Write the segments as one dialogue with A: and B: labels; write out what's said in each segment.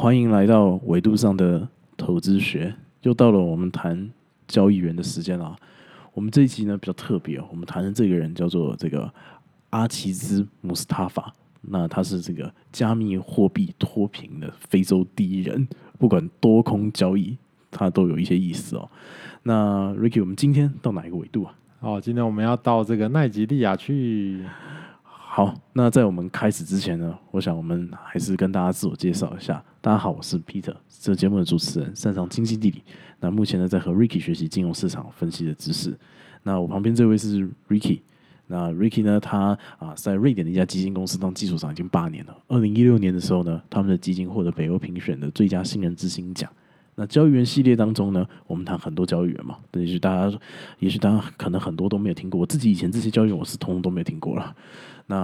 A: 欢迎来到维度上的投资学，又到了我们谈交易员的时间了。我们这一集呢比较特别哦，我们谈的这个人叫做这个阿奇兹穆斯塔法，那他是这个加密货币脱贫的非洲第一人，不管多空交易，他都有一些意思哦。那 Ricky，我们今天到哪一个维度啊？
B: 哦，今天我们要到这个奈及利亚去。
A: 好，那在我们开始之前呢，我想我们还是跟大家自我介绍一下。大家好，我是 Peter，这个节目的主持人，擅长经济地理。那目前呢，在和 Ricky 学习金融市场分析的知识。那我旁边这位是 Ricky，那 Ricky 呢，他啊在瑞典的一家基金公司当技术长已经八年了。二零一六年的时候呢，他们的基金获得北欧评选的最佳新人之星奖。那交易员系列当中呢，我们谈很多交易员嘛，也许大家，也许大家可能很多都没有听过。我自己以前这些交易员，我是通通都没有听过了。那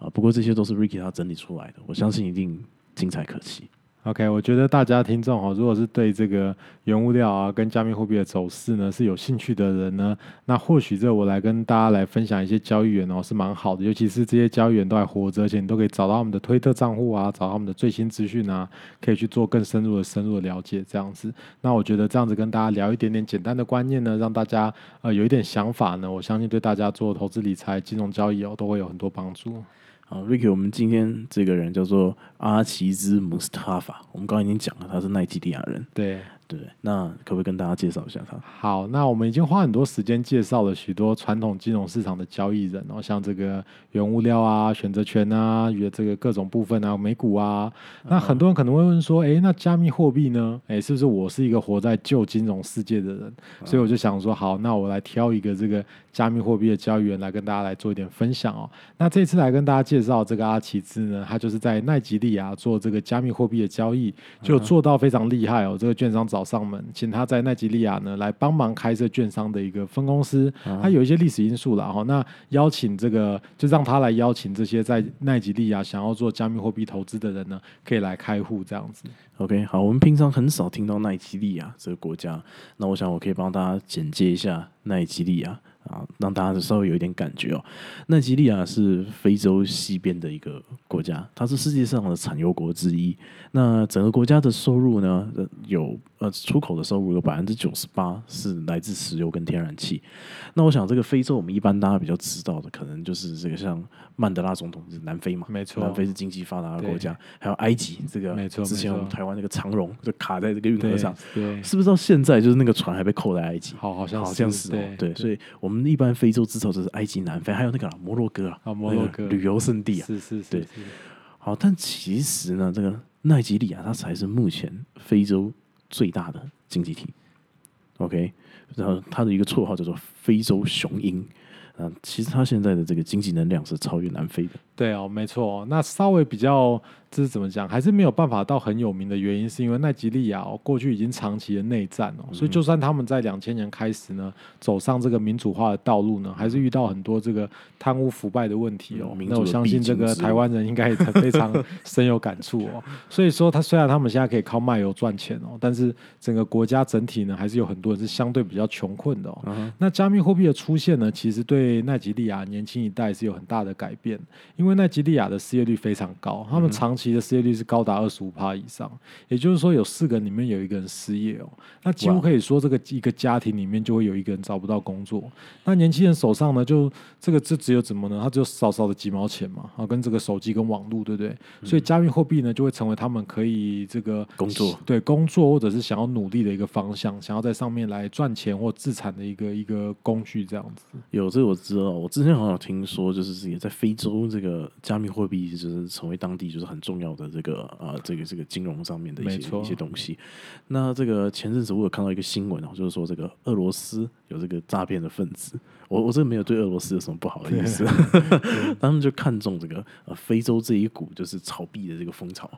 A: 啊，不过这些都是 Ricky 他整理出来的，我相信一定精彩可期。
B: OK，我觉得大家听众哈，如果是对这个原物料啊跟加密货币的走势呢是有兴趣的人呢，那或许这我来跟大家来分享一些交易员哦是蛮好的，尤其是这些交易员都还活着，而且你都可以找到他们的推特账户啊，找到他们的最新资讯啊，可以去做更深入的深入的了解这样子。那我觉得这样子跟大家聊一点点简单的观念呢，让大家呃有一点想法呢，我相信对大家做投资理财、金融交易哦都会有很多帮助。
A: 啊，Ricky，我们今天这个人叫做阿奇兹穆斯塔法，我们刚刚已经讲了，他是奈及利亚人。
B: 对。
A: 对，那可不可以跟大家介绍一下他？
B: 好，那我们已经花很多时间介绍了许多传统金融市场的交易人哦，像这个原物料啊、选择权啊、与这个各种部分啊、美股啊。那很多人可能会问说，哎，那加密货币呢？哎，是不是我是一个活在旧金融世界的人？所以我就想说，好，那我来挑一个这个加密货币的交易员来跟大家来做一点分享哦。那这次来跟大家介绍这个阿奇兹呢，他就是在奈及利亚做这个加密货币的交易，就做到非常厉害哦。这个券商找。找上门，请他在奈及利亚呢来帮忙开设券商的一个分公司。他有一些历史因素了哈，那邀请这个就让他来邀请这些在奈及利亚想要做加密货币投资的人呢，可以来开户这样子。
A: OK，好，我们平常很少听到奈及利亚这个国家，那我想我可以帮大家简介一下奈及利亚。啊，让大家稍微有一点感觉哦。奈及利亚是非洲西边的一个国家，它是世界上的产油国之一。那整个国家的收入呢，有呃出口的收入有百分之九十八是来自石油跟天然气。那我想这个非洲，我们一般大家比较知道的，可能就是这个像曼德拉总统是南非嘛，
B: 没错，
A: 南非是经济发达的国家，还有埃及这个，
B: 没错，
A: 之前我们台湾那个长荣就卡在这个运河上，
B: 对，
A: 是不是到现在就是那个船还被扣在埃及？
B: 好，好像
A: 好像是，对，所以我们。一般非洲至少就是埃及、南非，还有那个摩洛哥
B: 啊，摩洛哥
A: 旅游胜地
B: 啊，是是是，
A: 对。好，但其实呢，这个奈及利亚它才是目前非洲最大的经济体。OK，然后它的一个绰号叫做“非洲雄鹰”。嗯，其实他现在的这个经济能量是超越南非的。
B: 对哦，没错。那稍微比较。这是怎么讲？还是没有办法到很有名的原因，是因为奈及利亚哦，过去已经长期的内战哦，所以就算他们在两千年开始呢，走上这个民主化的道路呢，还是遇到很多这个贪污腐败的问题哦。那我相信这个台湾人应该也非常深有感触哦。所以说，他虽然他们现在可以靠卖油赚钱哦，但是整个国家整体呢，还是有很多人是相对比较穷困的哦。那加密货币的出现呢，其实对奈及利亚年轻一代是有很大的改变，因为奈及利亚的失业率非常高，他们长。期的失业率是高达二十五趴以上，也就是说有四个人里面有一个人失业哦，那几乎可以说这个一个家庭里面就会有一个人找不到工作。那年轻人手上呢，就这个这只有怎么呢？他只有少少的几毛钱嘛，啊，跟这个手机跟网络，对不对？所以加密货币呢，就会成为他们可以这个
A: 工作
B: 对工作或者是想要努力的一个方向，想要在上面来赚钱或自产的一个一个工具，这样子。
A: 有这个我知道，我之前好像听说，就是也在非洲这个加密货币就是成为当地就是很重。要的这个啊，这个这个金融上面的一些一些东西。那这个前阵子我有看到一个新闻哦，就是说这个俄罗斯有这个诈骗的分子。我我这个没有对俄罗斯有什么不好的意思，他们就看中这个呃非洲这一股就是炒币的这个风潮，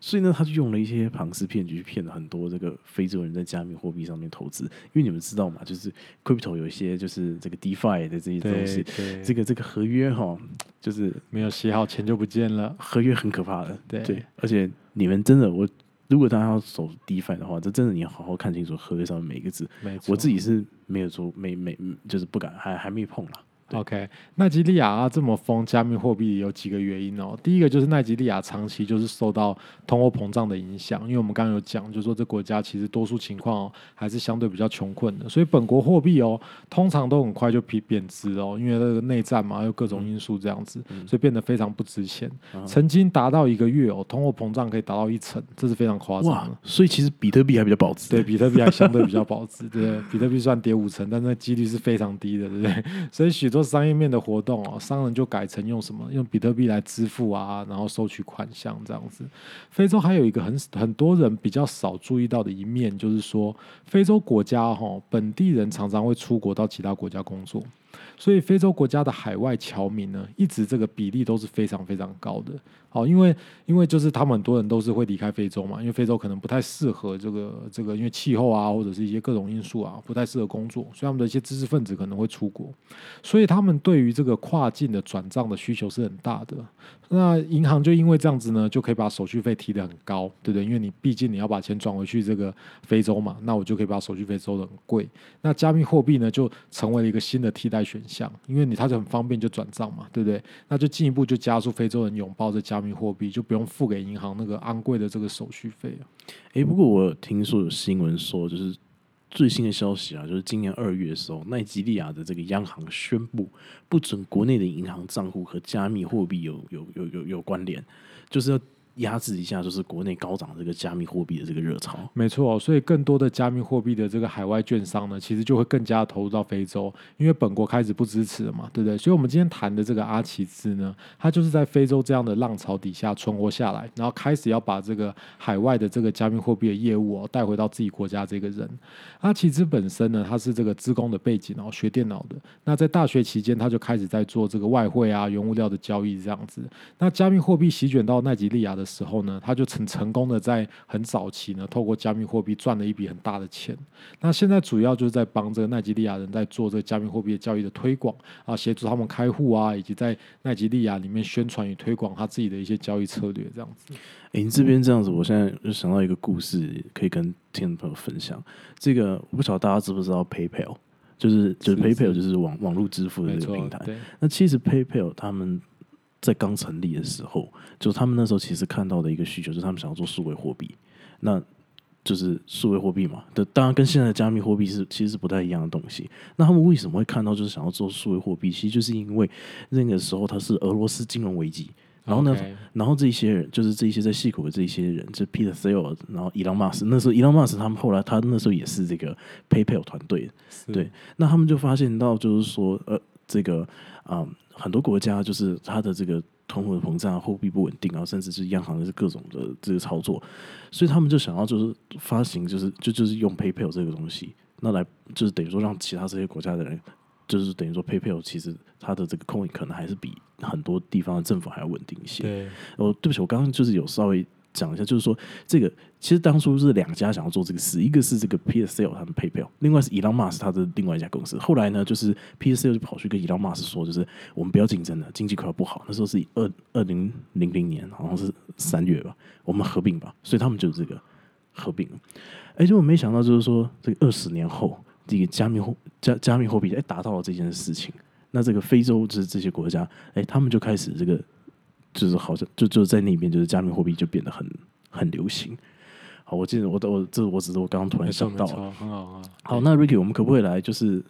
A: 所以呢，他就用了一些庞氏骗局骗了很多这个非洲人在加密货币上面投资。因为你们知道嘛，就是 crypto 有一些就是这个 DeFi 的这些东西，这个这个合约哈，就是
B: 没有写好钱就不见了，
A: 合约很可怕的。
B: 对，
A: 而且你们真的我。如果大家要走 DeFi 的话，这真的你要好好看清楚合约上面每一个字。我自己是没有做，没没就是不敢，还还没碰了。
B: OK，奈及利亚啊这么疯加密货币有几个原因哦。第一个就是奈及利亚长期就是受到通货膨胀的影响，因为我们刚刚有讲，就是说这国家其实多数情况哦还是相对比较穷困的，所以本国货币哦通常都很快就贬贬值哦，因为那个内战嘛，有各种因素这样子，所以变得非常不值钱。曾经达到一个月哦，通货膨胀可以达到一成，这是非常夸张
A: 哇
B: 的。，
A: 所以其实比特币还比较保值。
B: 对，比特币还相对比较保值，对？比特币算跌五成，但那几率是非常低的，对不对？所以许多商业面的活动哦，商人就改成用什么？用比特币来支付啊，然后收取款项这样子。非洲还有一个很很多人比较少注意到的一面，就是说非洲国家哈、本地人常常会出国到其他国家工作。所以非洲国家的海外侨民呢，一直这个比例都是非常非常高的。好，因为因为就是他们很多人都是会离开非洲嘛，因为非洲可能不太适合这个这个，因为气候啊或者是一些各种因素啊，不太适合工作，所以他们的一些知识分子可能会出国，所以他们对于这个跨境的转账的需求是很大的。那银行就因为这样子呢，就可以把手续费提得很高，对不对？因为你毕竟你要把钱转回去这个非洲嘛，那我就可以把手续费收得很贵。那加密货币呢，就成为了一个新的替代选项，因为你它就很方便就转账嘛，对不对？那就进一步就加速非洲人拥抱这加密货币，就不用付给银行那个昂贵的这个手续费了。
A: 诶，不过我听说有新闻说，就是最新的消息啊，就是今年二月的时候，奈及利亚的这个央行宣布不准国内的银行账户和加密货币有有有有有关联，就是要压制一下，就是国内高涨这个加密货币的这个热潮。
B: 没错，所以更多的加密货币的这个海外券商呢，其实就会更加投入到非洲，因为本国开始不支持了嘛，对不对？所以，我们今天谈的这个阿奇兹呢，他就是在非洲这样的浪潮底下存活下来，然后开始要把这个海外的这个加密货币的业务哦带回到自己国家这个人。阿奇兹本身呢，他是这个资工的背景哦，学电脑的。那在大学期间，他就开始在做这个外汇啊、原物料的交易这样子。那加密货币席卷到奈及利亚的时候呢，他就成成功的在很早期呢，透过加密货币赚了一笔很大的钱。那现在主要就是在帮这个奈及利亚人在做这个加密货币的交易的推广啊，协助他们开户啊，以及在奈及利亚里面宣传与推广他自己的一些交易策略这样子。
A: 诶，你这边这样子，我现在就想到一个故事，可以跟听众朋友分享。这个我不晓得大家知不知道 PayPal，就是就是
B: 是
A: PayPal 就是网网络支付的这个平台。，那其实 PayPal 他们在刚成立的时候，就他们那时候其实看到的一个需求，就是他们想要做数位货币。那就是数位货币嘛，的当然跟现在的加密货币是其实是不太一样的东西。那他们为什么会看到就是想要做数位货币？其实就是因为那个时候它是俄罗斯金融危机，然后呢然后这些人就是这一些在戏骨的这一些人，就 Peter Thiel，然后伊朗马斯，那时候伊朗马斯他们后来他那时候也是这个 PayPal 团队对那他们就发现到，就是说，呃，这个啊、很多国家就是它的这个通货膨胀、货币不稳定啊，甚至是央行的是各种的这个操作，所以他们就想要就是发行，就是就就是用 PayPal 这个东西，那来就是等于说让其他这些国家的人，就是等于说 PayPal 其实它的这个 coin 可能还是比很多地方的政府还要稳定一些。
B: 对，
A: 哦，对不起，我刚刚就是有稍微讲一下，就是说这个其实当初是两家想要做这个事，一个是这个 PSL 他们 PayPal，另外是 Elon Musk 他的另外一家公司。后来呢，就是 PSL 就跑去跟 Elon Musk 说，就是我们不要竞争了，经济快要不好。那时候是二二零零零年，好像是三月吧，我们合并吧，所以他们就这个合并了。哎，结果没想到就是说，这个二十年后，这个加密货加加密货币哎达到了这件事情。那这个非洲就是这些国家，哎，他们就开始这个就是好像就就在那边，就是加密货币就变得很很流行。好，我记得我我这我只是我刚刚突然想到，
B: 很好啊好。
A: 那 Ricky，我们可不可以来就是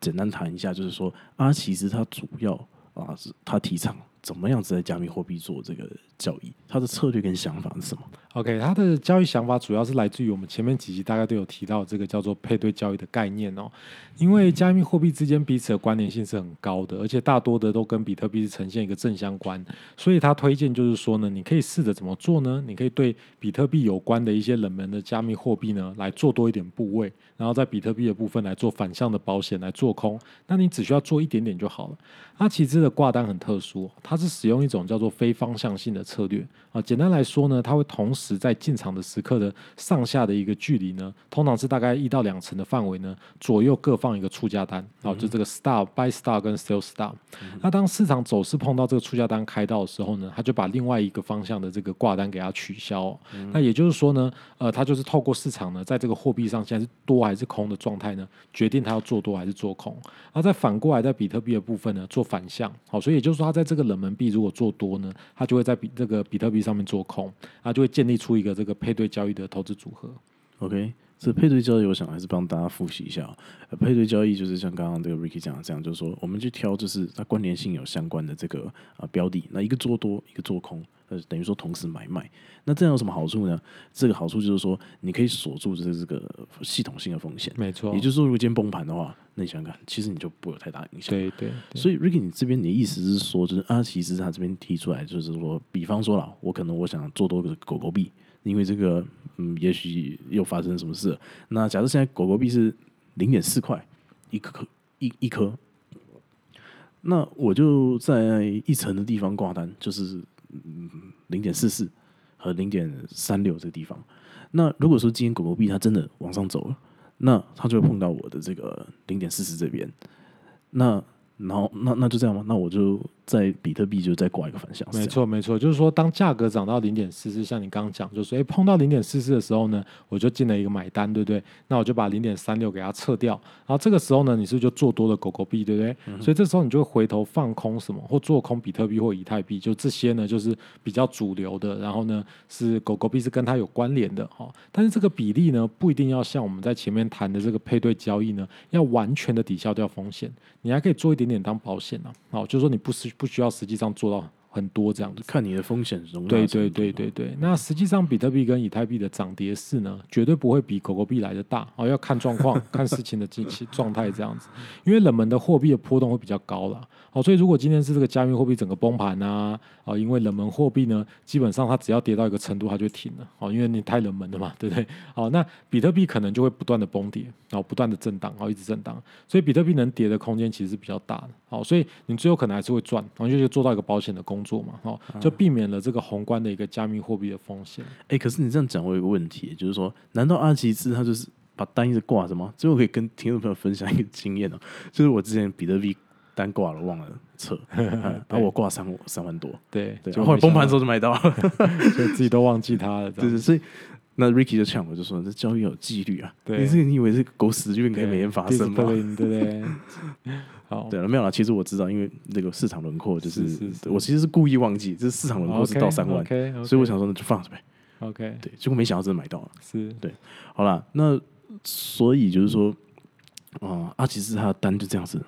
A: 简单谈一下，就是说阿奇实他主要啊是他提倡怎么样子在加密货币做这个交易，他的策略跟想法是什么
B: ？OK，它的交易想法主要是来自于我们前面几集大概都有提到这个叫做配对交易的概念哦。因为加密货币之间彼此的关联性是很高的，而且大多的都跟比特币是呈现一个正相关，所以他推荐就是说呢，你可以试着怎么做呢？你可以对比特币有关的一些冷门的加密货币呢来做多一点部位，然后在比特币的部分来做反向的保险来做空，那你只需要做一点点就好了。阿奇兹的挂单很特殊，它是使用一种叫做非方向性的策略啊。简单来说呢，它会同时在进场的时刻的上下的一个距离呢，通常是大概一到两层的范围呢，左右各放一个出价单啊，就这个 star buy star 跟 sell star。那当市场走势碰到这个出价单开到的时候呢，它就把另外一个方向的这个挂单给它取消。那也就是说呢，呃，它就是透过市场呢，在这个货币上现在是多还是空的状态呢，决定它要做多还是做空。然后再反过来在比特币的部分呢，做反向。好，所以也就是说，它在这个冷门币如果做多呢，它就会在比这个比特币上面做空，它就会建立出一个这个配对交易的投资组合。
A: OK，这配对交易，我想还是帮大家复习一下啊。配对交易就是像刚刚这个 Ricky 讲的这样，就是说我们去挑就是它关联性有相关的这个啊标的，那一个做多，一个做空，呃，等于说同时买卖。那这样有什么好处呢？这个好处就是说，你可以锁住这这个系统性的风险。
B: 没错
A: 也，就是说，如果今天崩盘的话，那你想想看，其实你就不会有太大影响。
B: 对对对
A: 所以，Ricky，你这边你的意思是说，就是啊，其实他这边提出来，就是说，比方说啦，我可能我想做多个狗狗币，因为这个，嗯，也许又发生什么事了。那假设现在狗狗币是零点四块一颗一一颗，那我就在一层的地方挂单，就是嗯嗯零点四四和零点三六这个地方。那如果说今天狗狗币它真的往上走了，那它就会碰到我的这个零点四四这边。那然后那那就这样吗？那我就在比特币就再挂一个反向。
B: 没错没错，就是说当价格涨到零点四四，像你刚刚讲，就是说，哎，碰到零点四四的时候呢，我就进了一个买单，对不对？那我就把零点三六给它撤掉，然后这个时候呢，你是不是就做多了狗狗币，对不对？所以这时候你就会回头放空什么，或做空比特币或以太币，就这些呢，就是比较主流的，然后呢是狗狗币是跟它有关联的哈、哦。但是这个比例呢，不一定要像我们在前面谈的这个配对交易呢，要完全的抵消掉风险，你还可以做一点点当保险啊，哦，就是说你不是不需要实际上做到很多这样子。
A: 看你的风险容纳
B: 对对对对对，那实际上比特币跟以太币的涨跌势呢，绝对不会比狗狗币来的大哦，要看状况，看事情的近期状态这样子。因为冷门的货币的波动会比较高了，哦，所以如果今天是这个加密货币整个崩盘啊，哦，因为冷门货币呢，基本上它只要跌到一个程度，它就停了，哦，因为你太冷门了嘛，对不对？哦，那比特币可能就会不断的崩跌，然后不断的震荡，然后一直震荡，所以比特币能跌的空间其实是比较大的，好、所以你最后可能还是会赚，然后就做到一个保险的工作嘛，哦，就避免了这个宏观的一个加密货币的风险。
A: 哎、可是你这样讲，我有个问题，就是说，难道阿奇兹他就是把单一直挂着吗？最后可以跟听众朋友分享一个经验哦，就是我之前比特币单挂了，忘了撤，嗯然后我挂三三万多，
B: 对，
A: 对，后后来崩盘的时
B: 候，
A: 就买到了，
B: 所以自己都忘记它了，
A: 对对，所以那 Ricky 就呛我，就说这交易有纪律啊，
B: 对
A: 你这个你以为是狗屎运可以每天发生吗？
B: 对不对？好，
A: 对了，没有了，其实我知道，因为那个市场轮廓就是，
B: 是是是
A: 我其实是故意忘记，这市场轮廓是到三万所以我想说那就放着呗
B: ，OK，
A: 对，结果没想到真的买到了。
B: 是对
A: 好了，那所以就是说，啊、阿奇斯他的单就这样子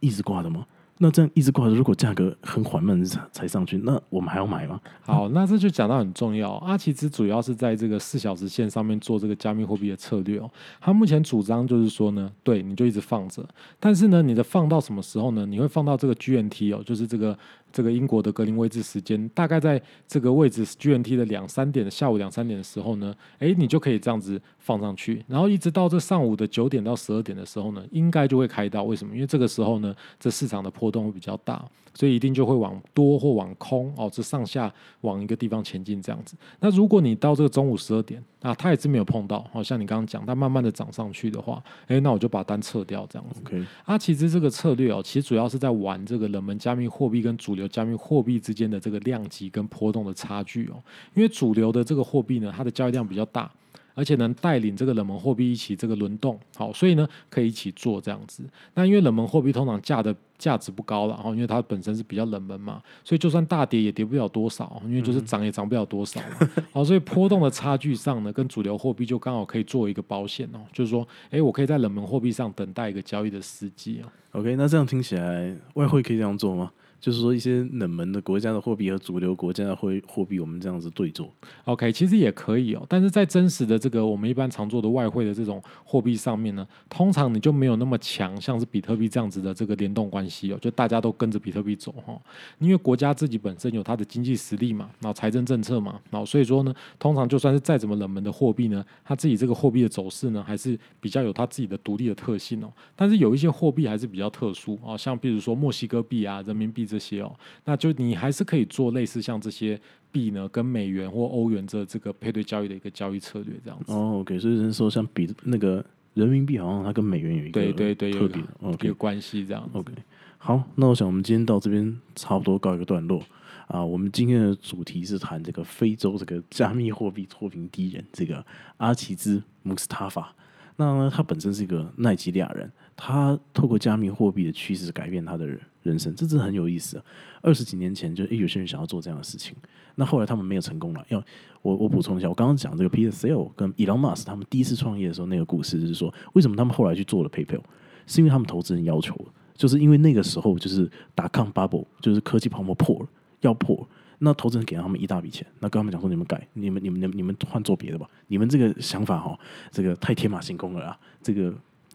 A: 一直挂的吗？那这样一直挂着，如果价格很缓慢才才上去，那我们还要买吗？
B: 好，那这就讲到很重要。阿奇兹主要是在这个四小时线上面做这个加密货币的策略哦。他目前主张就是说呢，对，你就一直放着，但是呢，你的放到什么时候呢？你会放到这个 GNT 哦，就是这个这个英国的格林威治时间，大概在这个位置 GNT 的两三点，下午两三点的时候呢，诶，你就可以这样子放上去，然后一直到这上午的九点到十二点的时候呢，应该就会开到。为什么？因为这个时候呢，这市场的波动会比较大，所以一定就会往多或往空哦，这上下往一个地方前进这样子。那如果你到这个中午十二点啊，它也是没有碰到，好、像你刚刚讲，它慢慢的涨上去的话，诶，那我就把单撤掉这样子。
A: OK，
B: 啊，其实这个策略哦，其实主要是在玩这个冷门加密货币跟主流加密货币之间的这个量级跟波动的差距哦。因为主流的这个货币呢，它的交易量比较大，而且能带领这个冷门货币一起这个轮动，好，所以呢可以一起做这样子。那因为冷门货币通常价的价值不高了，然后因为它本身是比较冷门嘛，所以就算大跌也跌不了多少，因为就是涨也涨不了多少嘛。好，所以波动的差距上呢，跟主流货币就刚好可以做一个保险哦，就是说，诶，我可以在冷门货币上等待一个交易的时机哦。
A: OK，那这样听起来，外汇可以这样做吗？就是说，一些冷门的国家的货币和主流国家的货货币，我们这样子对做。
B: OK，其实也可以哦，但是在真实的这个我们一般常做的外汇的这种货币上面呢，通常你就没有那么强，像是比特币这样子的这个联动关系哦，就大家都跟着比特币走哈、因为国家自己本身有它的经济实力嘛，然后财政政策嘛，然后所以说呢，通常就算是再怎么冷门的货币呢，它自己这个货币的走势呢，还是比较有它自己的独立的特性哦。但是有一些货币还是比较特殊啊、像比如说墨西哥币啊、人民币这这些哦，那就你还是可以做类似像这些币呢，跟美元或欧元这这个配对交易的一个交易策略这样子。
A: 哦，OK，所以是说像比那个人民币好像它跟美元有一个
B: 对对对，有
A: 特别的
B: 一
A: ，OK
B: 个关系这样子。
A: OK，好，那我想我们今天到这边差不多告一个段落啊。我们今天的主题是谈这个非洲这个加密货币脱贫第一人这个阿奇兹穆斯塔法。那呢，他本身是一个奈及利亚人，他透过加密货币的趋势改变他的人生，这真的很有意思、啊。二十几年前就诶有些人想要做这样的事情，那后来他们没有成功了。要我我补充一下，我刚刚讲这个 Peter Thiel 跟 Elon Musk 他们第一次创业的时候那个故事，就是说为什么他们后来去做了 PayPal，是因为他们投资人要求，就是因为那个时候就是打抗 bubble，就是科技泡沫破了，要破。那投资人给了他们一大笔钱，那跟他们讲说：“你们改，你们、你们、你们、你们换做别的吧。你们这个想法哈，这个太天马行空了啊！这个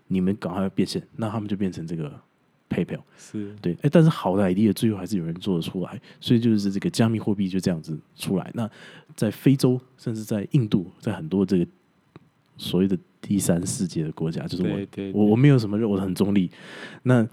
A: 你们赶快变现。”那他们就变成这个 PayPal。
B: 是
A: 对，哎，但是好的 idea 最后还是有人做得出来，所以就是这个加密货币就这样子出来。那在非洲，甚至在印度，在很多这个所谓的第三世界的国家，就是我我我没有什么认，我很中立。那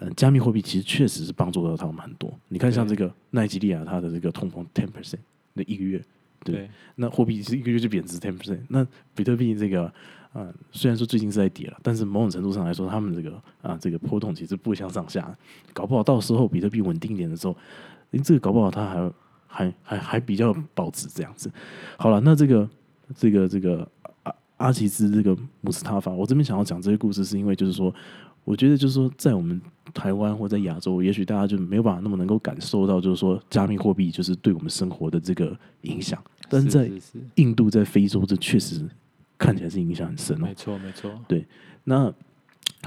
A: 呃，加密货币其实确实是帮助到他们很多。你看，像这个奈及利亚，它的这个通膨 ten percent 的一个月，对
B: 对
A: 那货币是一个月就贬值 ten percent。那比特币这个，呃，虽然说最近是在跌了，但是某种程度上来说，他们这个啊、这个波动其实不相上下。搞不好到时候比特币稳定一点的时候，你这个搞不好它还还还还比较保值这样子。好了，那这个这个这个阿阿奇兹这个姆斯塔法，我这边想要讲这些故事，是因为就是说，我觉得就是说，在我们台湾或在亚洲，也许大家就没有办法那么能够感受到，就是说加密货币就是对我们生活的这个影响，但是在印度、在非洲，这确实看起来是影响很深哦
B: 没。错没错，对
A: 那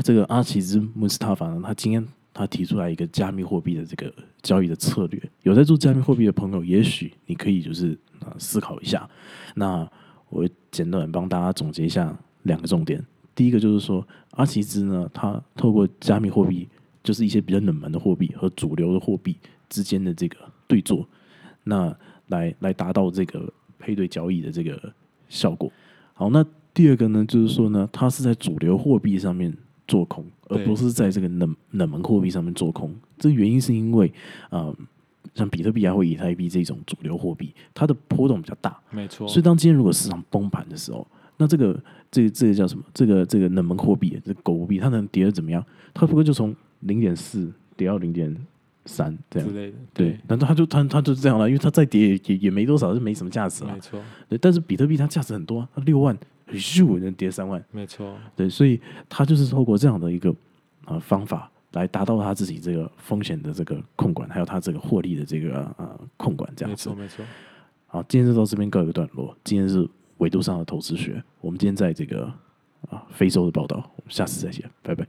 A: 这个阿奇兹穆斯塔法呢，他今天他提出来一个加密货币的这个交易的策略，有在做加密货币的朋友，也许你可以就是啊思考一下。那我简短帮大家总结一下两个重点。第一个就是说，阿奇兹呢，他透过加密货币，就是一些比较冷门的货币和主流的货币之间的这个对坐，那来来达到这个配对交易的这个效果。好，那第二个呢，就是说呢，它是在主流货币上面做空，而不是在这个冷冷门货币上面做空。这原因是因为，呃，像比特币啊或以太币这种主流货币，它的波动比较大，
B: 没错，
A: 所以当今天如果市场崩盘的时候，那这个这个这个叫什么？这个这个冷门货币，这个狗币，它能跌得怎么样？它不过就从零点四跌到零点三这样
B: 之。类的，
A: 对，难道他就他他就是这样了？因为它再跌也也也没多少，就没什么价值了
B: 没。错
A: 对，但是比特币它价值很多啊，它六万，咻能跌三万，
B: 没错，
A: 对，所以它就是透过这样的一个呃方法来达到他自己这个风险的这个控管，还有他这个获利的这个呃控管这样子
B: 没错。没错。
A: 好，今天就到这边告一个段落。今天是维度上的投资学，我们今天在这个啊非洲的报道，我们下次再见，拜拜。